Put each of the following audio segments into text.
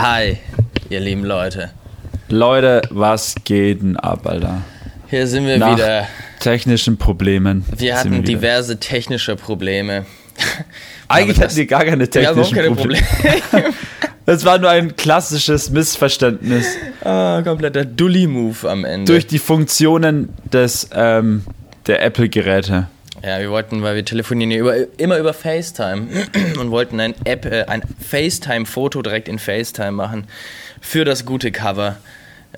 Hi, ihr lieben Leute. Leute, was geht denn ab, Alter? Hier sind wir Nach wieder. technischen Problemen. Wir hatten wieder. diverse technische Probleme. Eigentlich hatten wir gar keine Wir haben auch technischen keine Probleme. Probleme. Das war nur ein klassisches Missverständnis ah, kompletter Dully-Move am Ende. durch die Funktionen des, ähm, der Apple-Geräte. Ja, wir wollten, weil wir telefonieren über, immer über FaceTime und wollten ein App, äh, ein FaceTime-Foto direkt in FaceTime machen für das gute Cover.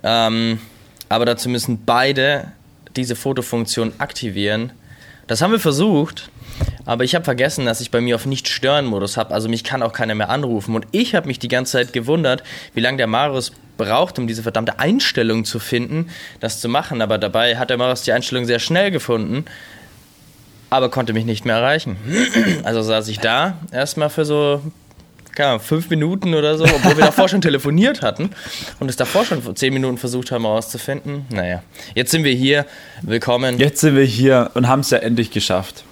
Ähm, aber dazu müssen beide diese Fotofunktion aktivieren. Das haben wir versucht, aber ich habe vergessen, dass ich bei mir auf Nicht-Stören-Modus habe. Also mich kann auch keiner mehr anrufen. Und ich habe mich die ganze Zeit gewundert, wie lange der Marius braucht, um diese verdammte Einstellung zu finden, das zu machen. Aber dabei hat der Marius die Einstellung sehr schnell gefunden, aber konnte mich nicht mehr erreichen. Also saß ich da erstmal für so keine Ahnung, fünf Minuten oder so, obwohl wir davor schon telefoniert hatten und es davor schon zehn Minuten versucht haben herauszufinden. Naja, jetzt sind wir hier. Willkommen. Jetzt sind wir hier und haben es ja endlich geschafft.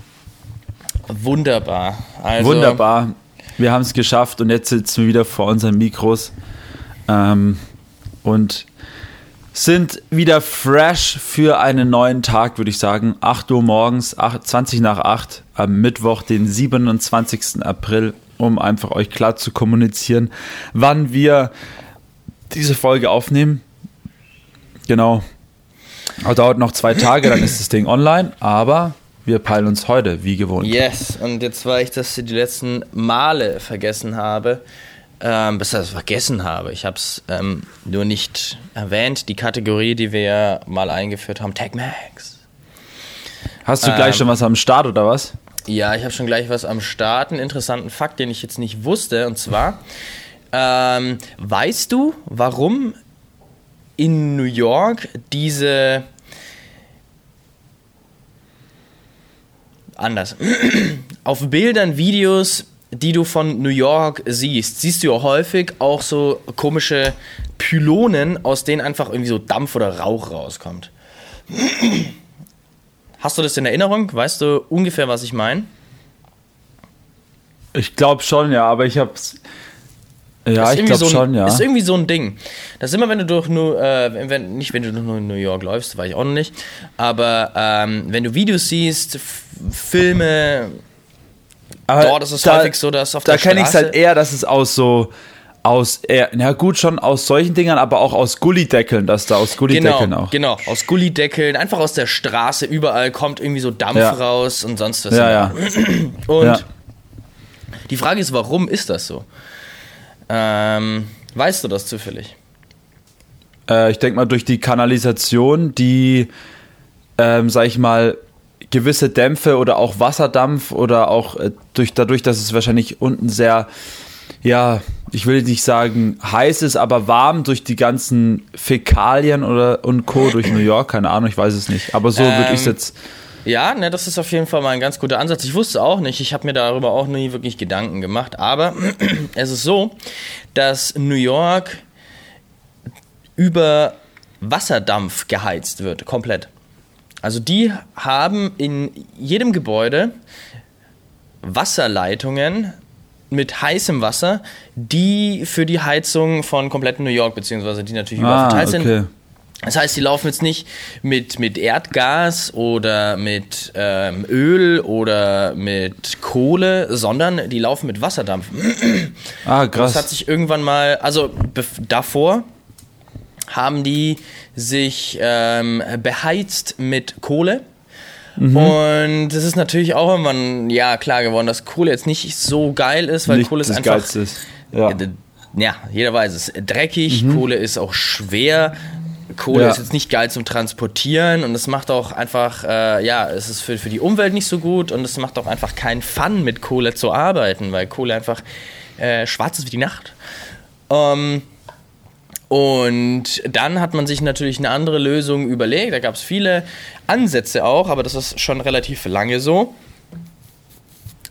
Wunderbar. Also, Wunderbar. Wir haben es geschafft und jetzt sitzen wir wieder vor unseren Mikros ähm, und sind wieder fresh für einen neuen Tag, würde ich sagen. 8 Uhr morgens, 8, 20 nach 8 am Mittwoch, den 27. April, um einfach euch klar zu kommunizieren, wann wir diese Folge aufnehmen. Genau. Aber dauert noch zwei Tage, dann ist das Ding online, aber wir peilen uns heute, wie gewohnt. Yes, und jetzt war ich, dass ich die letzten Male vergessen habe, ähm, bis das vergessen habe. Ich habe es ähm, nur nicht erwähnt, die Kategorie, die wir ja mal eingeführt haben, Tag Max. Hast du gleich Ähm, schon was am Start oder was? Ja, ich habe schon gleich was am Start, einen interessanten Fakt, den ich jetzt nicht wusste, und zwar, ähm, weißt du, warum in New York diese anders. Auf Bildern, Videos, die du von New York siehst, siehst du ja häufig auch so komische Pylonen, aus denen einfach irgendwie so Dampf oder Rauch rauskommt. Hast du das in Erinnerung? Weißt du ungefähr, was ich meine? Ich glaube schon, ja, aber ich hab's. Ja, Ist ich glaube so schon, ja. Ist irgendwie so ein Ding. Das ist immer, wenn du durch nur, äh, wenn, nicht wenn du durch New York läufst, war ich auch noch nicht, aber ähm, wenn du Videos siehst, Filme, Aber dort ist es häufig so, dass auf da der kenne ich es halt eher, dass es aus so aus eher, na gut, schon aus solchen Dingern, aber auch aus Gullideckeln, dass da aus Gullideckeln genau, auch. genau, aus Gullideckeln, einfach aus der Straße, überall kommt irgendwie so Dampf Ja. raus und sonst was. Ja, ja. Und Ja. die Frage ist, warum ist das so? Ähm, weißt du das zufällig? Äh, ich denke mal durch die Kanalisation, die, ähm, sag ich mal, gewisse Dämpfe oder auch Wasserdampf oder auch äh, durch, dadurch, dass es wahrscheinlich unten sehr, ja, ich will nicht sagen heiß ist, aber warm durch die ganzen Fäkalien oder und Co. durch New York, keine Ahnung, ich weiß es nicht. Aber so würde ich es Ähm, jetzt. Ja, ne, das ist auf jeden Fall mal ein ganz guter Ansatz. Ich wusste auch nicht, ich habe mir darüber auch nie wirklich Gedanken gemacht, aber es ist so, dass New York über Wasserdampf geheizt wird, komplett. Also die haben in jedem Gebäude Wasserleitungen mit heißem Wasser, die für die Heizung von kompletten New York, beziehungsweise die natürlich überall Ah, verteilt sind, okay. das heißt, die laufen jetzt nicht mit, mit Erdgas oder mit ähm, Öl oder mit Kohle, sondern die laufen mit Wasserdampf. Ah, Das hat krass. sich irgendwann mal, also davor haben die sich ähm, beheizt mit Kohle. Mhm. Und es ist natürlich auch irgendwann, ja, klar geworden, dass Kohle jetzt nicht so geil ist, weil Nicht Kohle ist einfach Geilste ist. Ja. ja, jeder weiß es. Dreckig, Kohle ist auch schwer. Kohle Mhm. Ja. ist jetzt nicht geil zum Transportieren und es macht auch einfach, äh, ja, es ist für, für die Umwelt nicht so gut und es macht auch einfach keinen Fun, mit Kohle zu arbeiten, weil Kohle einfach äh, schwarz ist wie die Nacht. Ähm, und dann hat man sich natürlich eine andere Lösung überlegt. Da gab es viele Ansätze auch, aber das ist schon relativ lange so.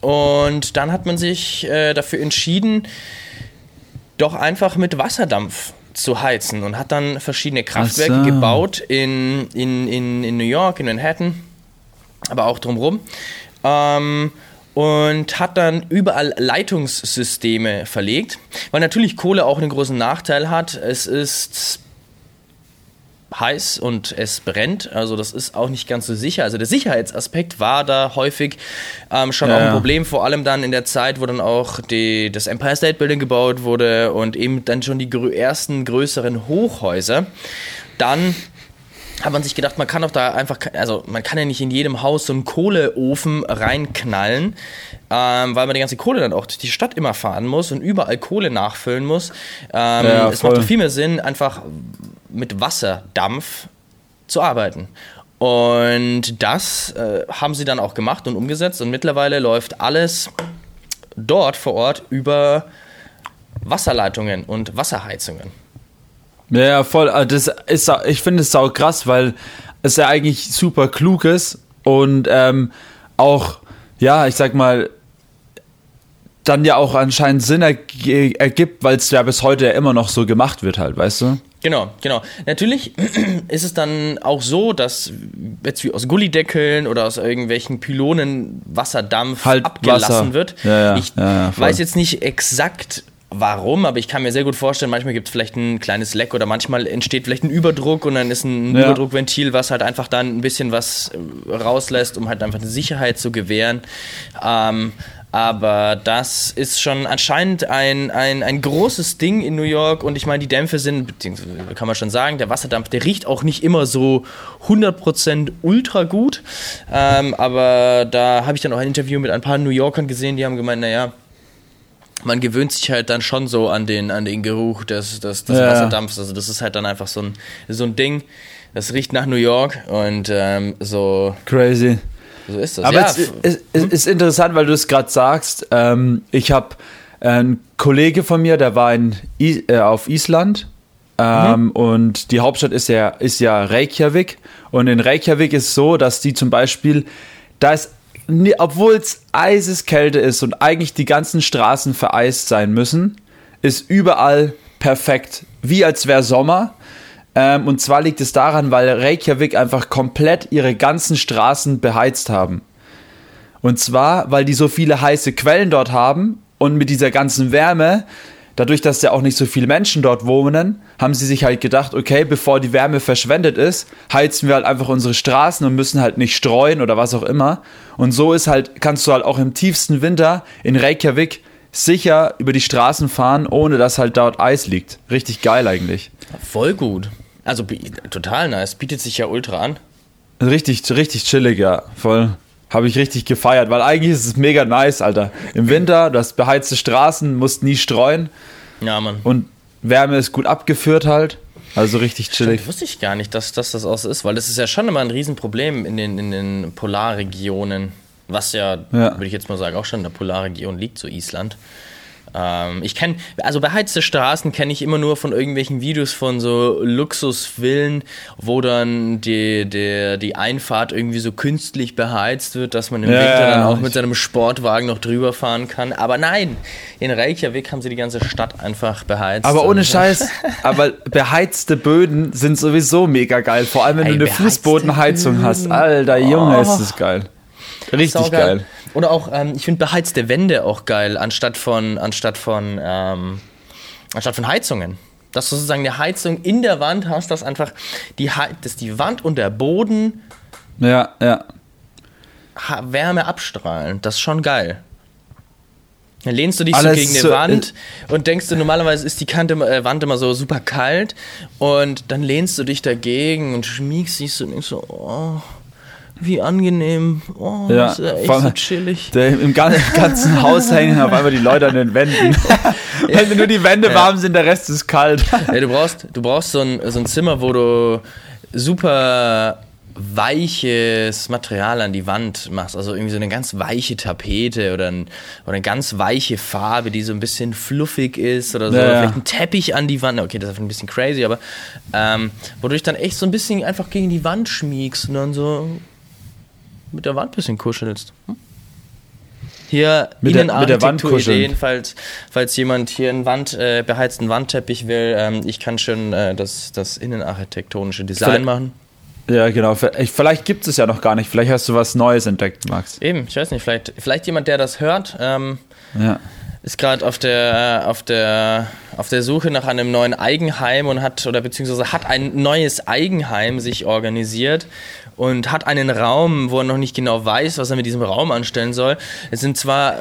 Und dann hat man sich äh, dafür entschieden, doch einfach mit Wasserdampf zu heizen und hat dann verschiedene Kraftwerke so. gebaut in, in, in, in New York, in Manhattan, aber auch drumherum. Ähm, und hat dann überall Leitungssysteme verlegt, weil natürlich Kohle auch einen großen Nachteil hat. Es ist heiß und es brennt. Also das ist auch nicht ganz so sicher. Also der Sicherheitsaspekt war da häufig ähm, schon ja, auch ein Problem, vor allem dann in der Zeit, wo dann auch die, das Empire State Building gebaut wurde und eben dann schon die grö ersten größeren Hochhäuser. Dann hat man sich gedacht, man kann doch da einfach, also man kann ja nicht in jedem Haus so einen Kohleofen reinknallen, ähm, weil man die ganze Kohle dann auch durch die Stadt immer fahren muss und überall Kohle nachfüllen muss. Ähm, ja, es macht doch viel mehr Sinn, einfach mit Wasserdampf zu arbeiten. Und das äh, haben sie dann auch gemacht und umgesetzt und mittlerweile läuft alles dort vor Ort über Wasserleitungen und Wasserheizungen. Ja, voll. Ah, das ist, ich finde es sau krass, weil es ja eigentlich super klug ist und ähm, auch, ja, ich sag mal, dann ja auch anscheinend Sinn ergibt, weil es ja bis heute ja immer noch so gemacht wird halt, weißt du? Genau, genau. Natürlich ist es dann auch so, dass jetzt wie aus Gullideckeln oder aus irgendwelchen Pylonen Wasserdampf halt abgelassen Wasser. wird. Ja, ja, ich ja, weiß jetzt nicht exakt, warum, aber ich kann mir sehr gut vorstellen, manchmal gibt es vielleicht ein kleines Leck oder manchmal entsteht vielleicht ein Überdruck und dann ist ein ja. Überdruckventil, was halt einfach dann ein bisschen was äh, rauslässt, um halt einfach eine Sicherheit zu gewähren. Ähm, aber das ist schon anscheinend ein, ein, ein großes Ding in New York und ich meine, die Dämpfe sind, beziehungsweise kann man schon sagen, der Wasserdampf, der riecht auch nicht immer so 100% ultra gut. Ähm, aber da habe ich dann auch ein Interview mit ein paar New Yorkern gesehen, die haben gemeint, naja, man gewöhnt sich halt dann schon so an den, an den Geruch des, des, des ja. Wasserdampfs. Also das ist halt dann einfach so ein, so ein Ding. Das riecht nach New York und ähm, so. Crazy. So ist das. Aber ja. es, es, es ist interessant, weil du es gerade sagst. Ähm, ich habe einen Kollege von mir, der war in, äh, auf Island. Ähm, mhm. Und die Hauptstadt ist ja, ist ja Reykjavik. Und in Reykjavik ist es so, dass die zum Beispiel, da ist obwohl es eiseskälte ist und eigentlich die ganzen Straßen vereist sein müssen, ist überall perfekt, wie als wäre Sommer. Ähm, und zwar liegt es daran, weil Reykjavik einfach komplett ihre ganzen Straßen beheizt haben. Und zwar, weil die so viele heiße Quellen dort haben und mit dieser ganzen Wärme dadurch, dass ja auch nicht so viele Menschen dort wohnen, haben sie sich halt gedacht, okay, bevor die Wärme verschwendet ist, heizen wir halt einfach unsere Straßen und müssen halt nicht streuen oder was auch immer. Und so ist halt, kannst du halt auch im tiefsten Winter in Reykjavik sicher über die Straßen fahren, ohne dass halt dort Eis liegt. Richtig geil eigentlich. Voll gut. Also total nice. Bietet sich ja ultra an. Richtig, richtig chillig, ja. Voll. Habe ich richtig gefeiert, weil eigentlich ist es mega nice, Alter. Im Winter, du hast beheizte Straßen, musst nie streuen. Ja, Mann. Und Wärme ist gut abgeführt halt. Also richtig chillig. Stimmt, wusste ich gar nicht, dass, dass das auch so ist, weil das ist ja schon immer ein Riesenproblem in den, in den Polarregionen. Was ja, ja. würde ich jetzt mal sagen, auch schon in der Polarregion liegt, so Island. Ähm, ich kenne, also beheizte Straßen kenne ich immer nur von irgendwelchen Videos von so Luxusvillen, wo dann die, die, die Einfahrt irgendwie so künstlich beheizt wird, dass man im ja, Winter dann auch mit seinem Sportwagen noch drüber fahren kann. Aber nein, in Reykjavik haben sie die ganze Stadt einfach beheizt. Aber ohne Scheiß, aber beheizte Böden sind sowieso mega geil. Vor allem, wenn Ey, du eine Fußbodenheizung hast. Alter Junge, oh. ist das geil. Richtig geil. Oder auch, ähm, ich finde beheizte Wände auch geil, anstatt von, anstatt von, ähm, anstatt von Heizungen. Dass du sozusagen eine Heizung in der Wand hast, dass einfach die, dass die Wand und der Boden ja, ja. Wärme abstrahlen. Das ist schon geil. Dann lehnst du dich Alles so gegen so, eine Wand und denkst du, normalerweise ist die Kante, äh, Wand immer so super kalt und dann lehnst du dich dagegen und schmiegst dich so und denkst so, oh, wie angenehm. Oh, ja, ist ja echt so chillig. Der, Im ganzen Haus hängen auf einmal die Leute an den Wänden. Wenn nur die Wände ja. warm sind, der Rest ist kalt. Ja, du brauchst, du brauchst so, ein, so ein Zimmer, wo du super weiches Material an die Wand machst, also irgendwie so eine ganz weiche Tapete oder, ein, oder eine ganz weiche Farbe, die so ein bisschen fluffig ist oder so, ja, oder vielleicht ein Teppich an die Wand, okay, das ist ein bisschen crazy, aber ähm, wo du dich dann echt so ein bisschen einfach gegen die Wand schmiegst und dann so mit der Wand ein bisschen kuschelst. Hm? Hier mit Innenarchitektur-Ideen, falls, falls jemand hier einen Wand, äh, beheizten Wandteppich will. Ähm, ich kann schon äh, das, das innenarchitektonische Design vielleicht, machen. Ja, genau. Vielleicht gibt es ja noch gar nicht. Vielleicht hast du was Neues entdeckt, Max. Eben, ich weiß nicht. Vielleicht, vielleicht jemand, der das hört, ähm, ja. ist gerade auf der, auf, der, auf der Suche nach einem neuen Eigenheim und hat, oder beziehungsweise hat ein neues Eigenheim sich organisiert und hat einen Raum, wo er noch nicht genau weiß, was er mit diesem Raum anstellen soll. Es sind zwar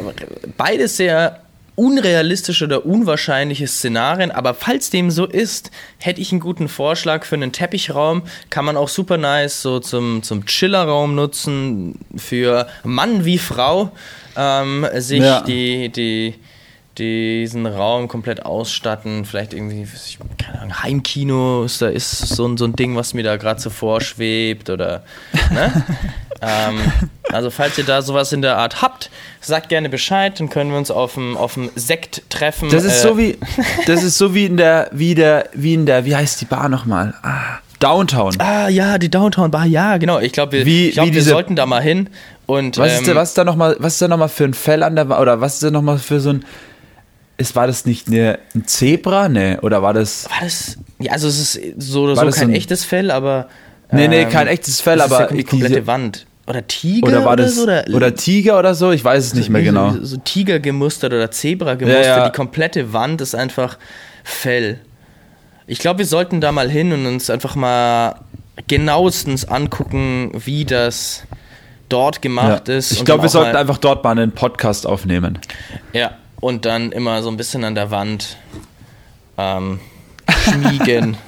beides sehr unrealistische oder unwahrscheinliche Szenarien, aber falls dem so ist, hätte ich einen guten Vorschlag für einen Teppichraum. Kann man auch super nice so zum, zum Chillerraum nutzen, für Mann wie Frau ähm, sich ja. die, die, diesen Raum komplett ausstatten. Vielleicht irgendwie, keine Ahnung, Heimkino da ist so, ein, so ein Ding, was mir da gerade so vorschwebt oder. Ne? ähm, also, falls ihr da sowas in der Art habt, sagt gerne Bescheid, dann können wir uns auf dem, auf dem Sekt treffen. Das ist äh, so wie, das ist so wie in der, wie der, wie in der, wie heißt die Bar nochmal? Ah, Downtown. Ah, ja, die Downtown Bar, ja, genau. Ich glaube, wir, wie, glaub, wir sollten da mal hin. Und, was, ähm, ist da, was ist da nochmal, was ist da nochmal für ein Fell an der, oder was ist da nochmal für so ein, ist, war das nicht eine, ein Zebra? Ne, oder war das. War das. Ja, also es ist so oder so kein ein, echtes Fell, aber. Nee, nee, kein ähm, echtes Fell, aber. Ja die komplette diese, Wand. Oder Tiger oder, war das, oder, so, oder, Tiger oder so, ich weiß es nicht mehr genau. So, so Tiger gemustert oder Zebra gemustert, ja, ja. die komplette Wand ist einfach Fell. Ich glaube, wir sollten da mal hin und uns einfach mal genauestens angucken, wie das dort gemacht ist. Ich glaube, wir sollten einfach dort mal einen Podcast aufnehmen. Ja, und dann immer so ein bisschen an der Wand ähm, schmiegen.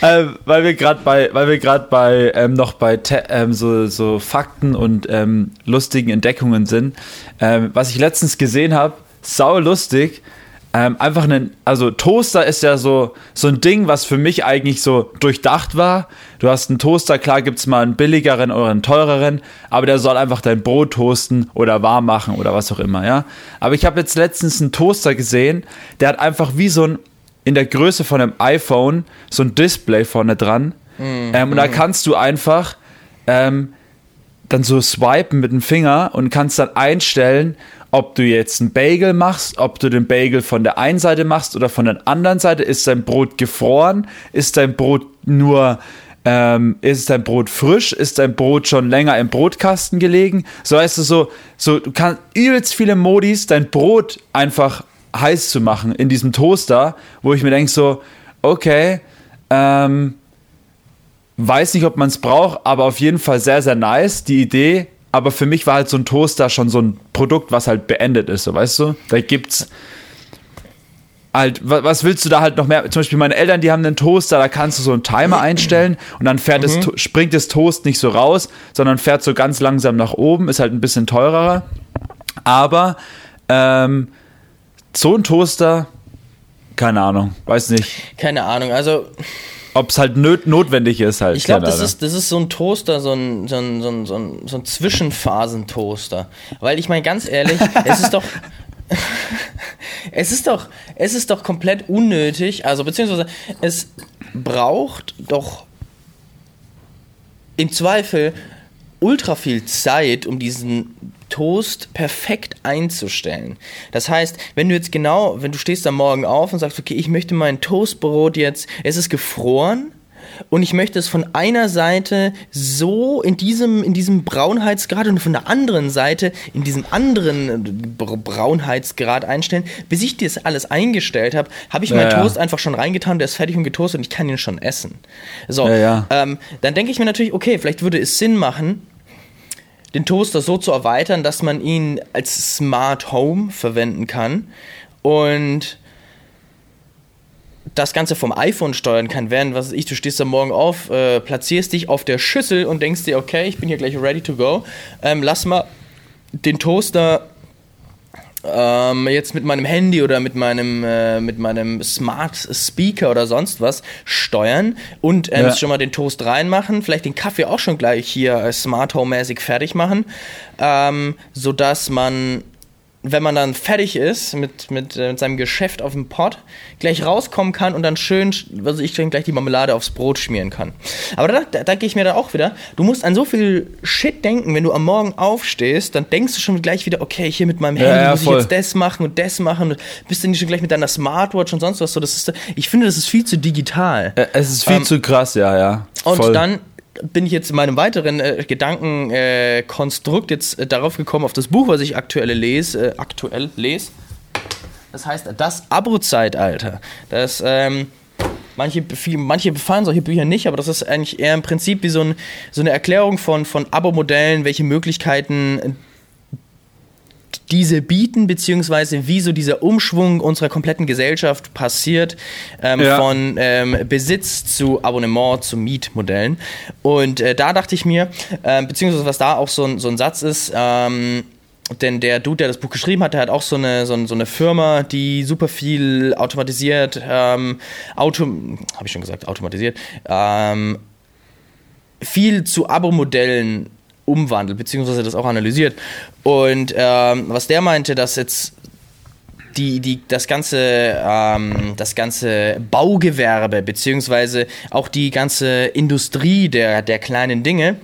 äh, weil wir gerade bei, weil wir gerade bei ähm, noch bei ähm, so, so Fakten und ähm, lustigen Entdeckungen sind. Ähm, was ich letztens gesehen habe, sau lustig. Ähm, einfach einen, also Toaster ist ja so, so ein Ding, was für mich eigentlich so durchdacht war. Du hast einen Toaster, klar gibt es mal einen billigeren oder einen teureren, aber der soll einfach dein Brot toasten oder warm machen oder was auch immer, ja. Aber ich habe jetzt letztens einen Toaster gesehen, der hat einfach wie so ein, in der Größe von einem iPhone, so ein Display vorne dran. Mhm. Ähm, und da kannst du einfach ähm, dann so swipen mit dem Finger und kannst dann einstellen, ob du jetzt einen Bagel machst, ob du den Bagel von der einen Seite machst oder von der anderen Seite. Ist dein Brot gefroren? Ist dein Brot nur, ähm, ist dein Brot frisch? Ist dein Brot schon länger im Brotkasten gelegen? So heißt es so, so, du kannst übelst viele Modis, dein Brot einfach heiß zu machen in diesem Toaster, wo ich mir denke so, okay, ähm, weiß nicht, ob man es braucht, aber auf jeden Fall sehr, sehr nice. Die Idee, aber für mich war halt so ein Toaster schon so ein Produkt, was halt beendet ist, so weißt du? Da gibt's halt, was willst du da halt noch mehr? Zum Beispiel meine Eltern, die haben einen Toaster, da kannst du so einen Timer einstellen und dann fährt mhm. das, springt das Toast nicht so raus, sondern fährt so ganz langsam nach oben, ist halt ein bisschen teurer. Aber ähm, so ein Toaster, keine Ahnung, weiß nicht. Keine Ahnung, also ob es halt notwendig ist halt. Ich glaube, das ist, das ist so ein Toaster, so ein, so ein, so ein, so ein, so ein Zwischenphasentoaster. Weil ich meine, ganz ehrlich, es ist doch. es ist doch, es ist doch komplett unnötig, also beziehungsweise es braucht doch im Zweifel ultra viel Zeit, um diesen Toast perfekt einzustellen. Das heißt, wenn du jetzt genau, wenn du stehst am Morgen auf und sagst, okay, ich möchte mein Toastbrot jetzt, es ist gefroren und ich möchte es von einer Seite so in diesem, in diesem Braunheitsgrad und von der anderen Seite in diesem anderen Braunheitsgrad einstellen. Bis ich das alles eingestellt habe, habe ich ja, meinen ja. Toast einfach schon reingetan, der ist fertig und getoastet und ich kann ihn schon essen. So, ja, ähm, dann denke ich mir natürlich, okay, vielleicht würde es Sinn machen, den Toaster so zu erweitern, dass man ihn als Smart Home verwenden kann und das Ganze vom iPhone steuern kann, während, was weiß ich, du stehst am Morgen auf, äh, platzierst dich auf der Schüssel und denkst dir, okay, ich bin hier gleich ready to go, ähm, lass mal den Toaster ähm, jetzt mit meinem Handy oder mit meinem, äh, mit meinem Smart Speaker oder sonst was steuern und ähm, ja. schon mal den Toast reinmachen, vielleicht den Kaffee auch schon gleich hier äh, Smart Home-mäßig fertig machen, ähm, sodass man wenn man dann fertig ist mit, mit, äh, mit seinem Geschäft auf dem Pott, gleich rauskommen kann und dann schön, also ich gleich die Marmelade aufs Brot schmieren kann. Aber da, da, da gehe ich mir dann auch wieder, du musst an so viel Shit denken, wenn du am Morgen aufstehst, dann denkst du schon gleich wieder, okay, hier mit meinem Handy ja, ja, muss voll. ich jetzt das machen und das machen und bist du nicht schon gleich mit deiner Smartwatch und sonst was so. Das ist, ich finde, das ist viel zu digital. Es ist viel ähm, zu krass, ja, ja. Voll. Und dann bin ich jetzt in meinem weiteren äh, Gedankenkonstrukt äh, jetzt äh, darauf gekommen, auf das Buch, was ich aktuell lese, äh, aktuell lese. Das heißt, das Abo-Zeitalter. Das, ähm, manche, viel, manche befallen solche Bücher nicht, aber das ist eigentlich eher im Prinzip wie so, ein, so eine Erklärung von, von Abo-Modellen, welche Möglichkeiten diese bieten, beziehungsweise wie so dieser Umschwung unserer kompletten Gesellschaft passiert, ähm, ja. von ähm, Besitz zu Abonnement zu Mietmodellen. Und äh, da dachte ich mir, äh, beziehungsweise was da auch so ein, so ein Satz ist, ähm, denn der Dude, der das Buch geschrieben hat, der hat auch so eine, so, so eine Firma, die super viel automatisiert, ähm, Auto, habe ich schon gesagt, automatisiert, ähm, viel zu Abo-Modellen umwandelt, beziehungsweise das auch analysiert. Und ähm, was der meinte, dass jetzt die, die, das ganze, ähm, das ganze Baugewerbe, beziehungsweise auch die ganze Industrie der, der kleinen Dinge,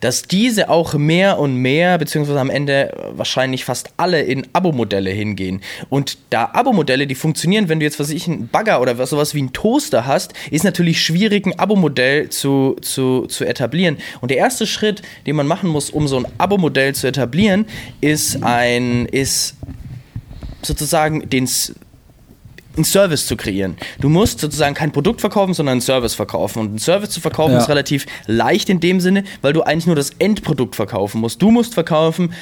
dass diese auch mehr und mehr, beziehungsweise am Ende wahrscheinlich fast alle in Abo-Modelle hingehen. Und da Abo-Modelle, die funktionieren, wenn du jetzt, was ich, einen Bagger oder sowas wie einen Toaster hast, ist natürlich schwierig, ein Abo-Modell zu, zu, zu etablieren. Und der erste Schritt, den man machen muss, um so ein Abo-Modell zu etablieren, ist ein, ist sozusagen den einen Service zu kreieren. Du musst sozusagen kein Produkt verkaufen, sondern einen Service verkaufen. Und einen Service zu verkaufen ja. ist relativ leicht in dem Sinne, weil du eigentlich nur das Endprodukt verkaufen musst. Du musst verkaufen,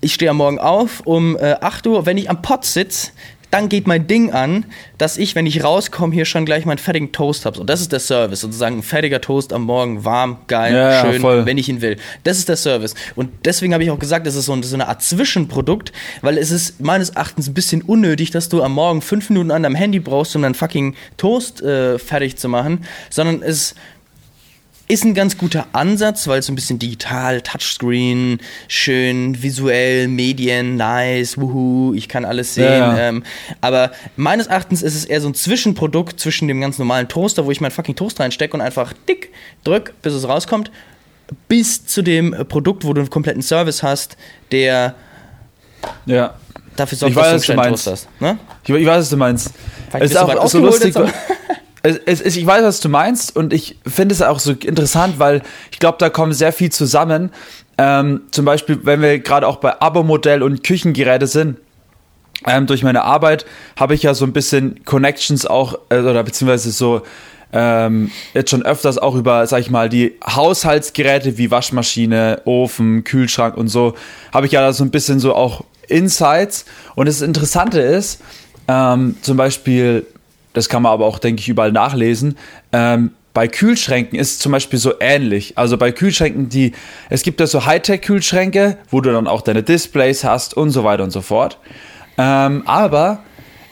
ich stehe am Morgen auf um äh, 8 Uhr, wenn ich am Pott sitze, dann geht mein Ding an, dass ich, wenn ich rauskomme, hier schon gleich meinen fertigen Toast habe. Und das ist der Service. Sozusagen ein fertiger Toast am Morgen, warm, geil, ja, schön, ja, wenn ich ihn will. Das ist der Service. Und deswegen habe ich auch gesagt, das ist so, eine Art Zwischenprodukt, weil es ist meines Erachtens ein bisschen unnötig, dass du am Morgen fünf Minuten an deinem Handy brauchst, um deinen fucking Toast äh, fertig zu machen, sondern es ist ein ganz guter Ansatz, weil es so ein bisschen digital, Touchscreen, schön, visuell, Medien, nice, wuhu, ich kann alles sehen. Ja, ja. Ähm, aber meines Erachtens ist es eher so ein Zwischenprodukt zwischen dem ganz normalen Toaster, wo ich meinen fucking Toast reinstecke und einfach dick drück, bis es rauskommt, bis zu dem Produkt, wo du einen kompletten Service hast, der ja. dafür sorgt, ich dass weiß, du einen Toast hast. Ne? Ich, ich, weiß, was du meinst. Vielleicht es ist auch so lustig. Es, es, ich weiß, was du meinst und ich finde es auch so interessant, weil ich glaube, da kommt sehr viel zusammen. Ähm, zum Beispiel, wenn wir gerade auch bei Abo-Modell und Küchengeräte sind. Ähm, durch meine Arbeit habe ich ja so ein bisschen Connections auch, äh, oder beziehungsweise so ähm, jetzt schon öfters auch über, sag ich mal, die Haushaltsgeräte wie Waschmaschine, Ofen, Kühlschrank und so, habe ich ja da so ein bisschen so auch Insights. Und das Interessante ist, ähm, zum Beispiel das kann man aber auch, denke ich, überall nachlesen. Ähm, bei Kühlschränken ist es zum Beispiel so ähnlich. Also bei Kühlschränken, die, es gibt ja so Hightech-Kühlschränke, wo du dann auch deine Displays hast und so weiter und so fort. Ähm, aber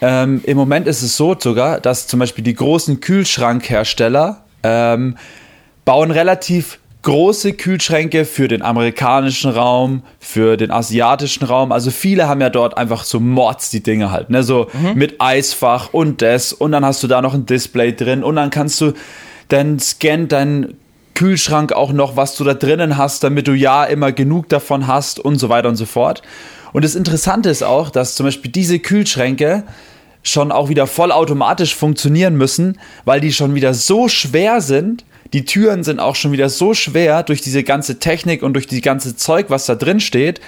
ähm, im Moment ist es so sogar, dass zum Beispiel die großen Kühlschrankhersteller ähm, bauen relativ große Kühlschränke für den amerikanischen Raum, für den asiatischen Raum. Also viele haben ja dort einfach so Mods die Dinge halt, ne? So mhm. mit Eisfach und das und dann hast du da noch ein Display drin und dann kannst du, dann scannt dein Kühlschrank auch noch, was du da drinnen hast, damit du ja immer genug davon hast und so weiter und so fort. Und das Interessante ist auch, dass zum Beispiel diese Kühlschränke schon auch wieder vollautomatisch funktionieren müssen, weil die schon wieder so schwer sind, die Türen sind auch schon wieder so schwer durch diese ganze Technik und durch die ganze Zeug, was da drin steht,